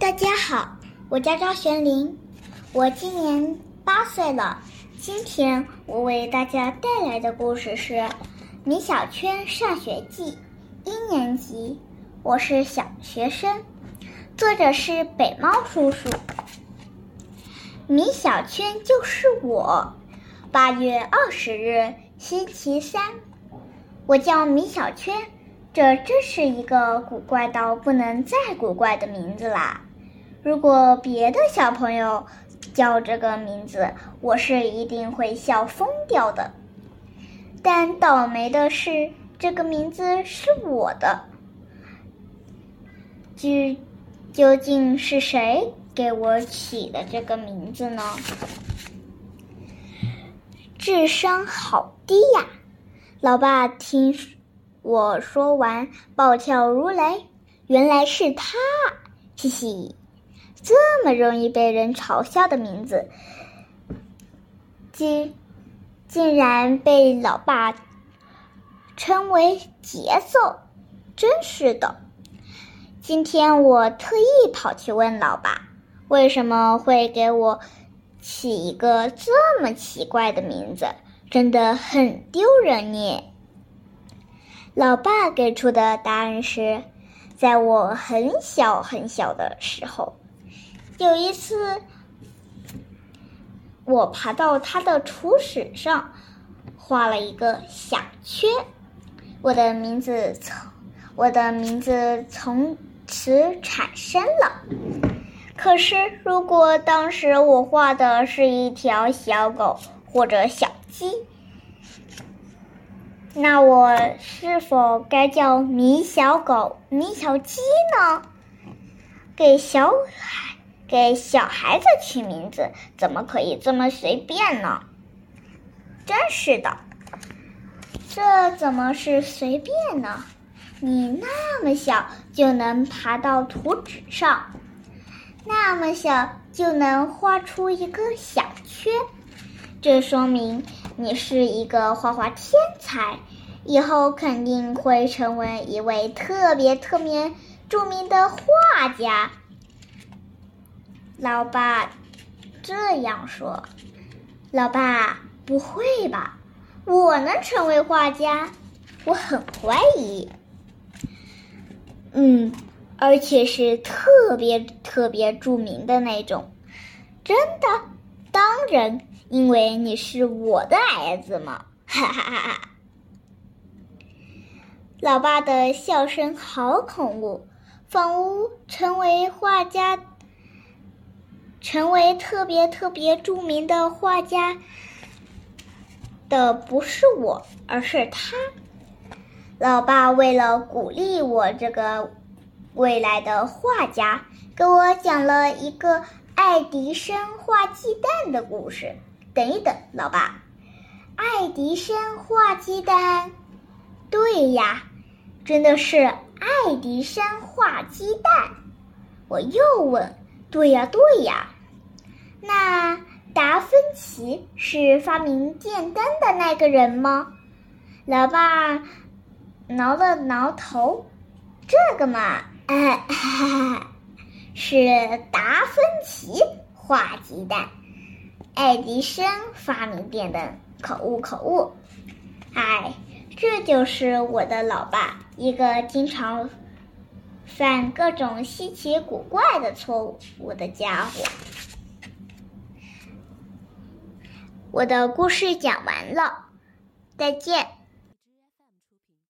大家好，我叫张玄林，我今年八岁了。今天我为大家带来的故事是《米小圈上学记》一年级，我是小学生，作者是北猫叔叔。米小圈就是我。八月二十日，星期三，我叫米小圈。这真是一个古怪到不能再古怪的名字啦！如果别的小朋友叫这个名字，我是一定会笑疯掉的。但倒霉的是，这个名字是我的。究究竟是谁给我起的这个名字呢？智商好低呀！老爸听。我说完，暴跳如雷。原来是他，嘻嘻，这么容易被人嘲笑的名字，竟竟然被老爸称为节奏，真是的。今天我特意跑去问老爸，为什么会给我起一个这么奇怪的名字，真的很丢人呢。老爸给出的答案是，在我很小很小的时候，有一次，我爬到他的初始上，画了一个小圈，我的名字从我的名字从此产生了。可是，如果当时我画的是一条小狗或者小鸡，那我是否该叫米小狗、米小鸡呢？给小孩给小孩子取名字，怎么可以这么随便呢？真是的，这怎么是随便呢？你那么小就能爬到图纸上，那么小就能画出一个小圈，这说明。你是一个画画天才，以后肯定会成为一位特别特别著名的画家。老爸这样说。老爸，不会吧？我能成为画家？我很怀疑。嗯，而且是特别特别著名的那种。真的？当然。因为你是我的儿子嘛，哈哈哈哈！老爸的笑声好恐怖，仿佛成为画家、成为特别特别著名的画家的不是我，而是他。老爸为了鼓励我这个未来的画家，给我讲了一个爱迪生画鸡蛋的故事。等一等，老爸，爱迪生画鸡蛋？对呀，真的是爱迪生画鸡蛋。我又问，对呀，对呀，那达芬奇是发明电灯的那个人吗？老爸挠了挠头，这个嘛，是达芬奇画鸡蛋。爱迪生发明电灯，可恶可恶！哎，这就是我的老爸，一个经常犯各种稀奇古怪的错误的家伙。我的故事讲完了，再见。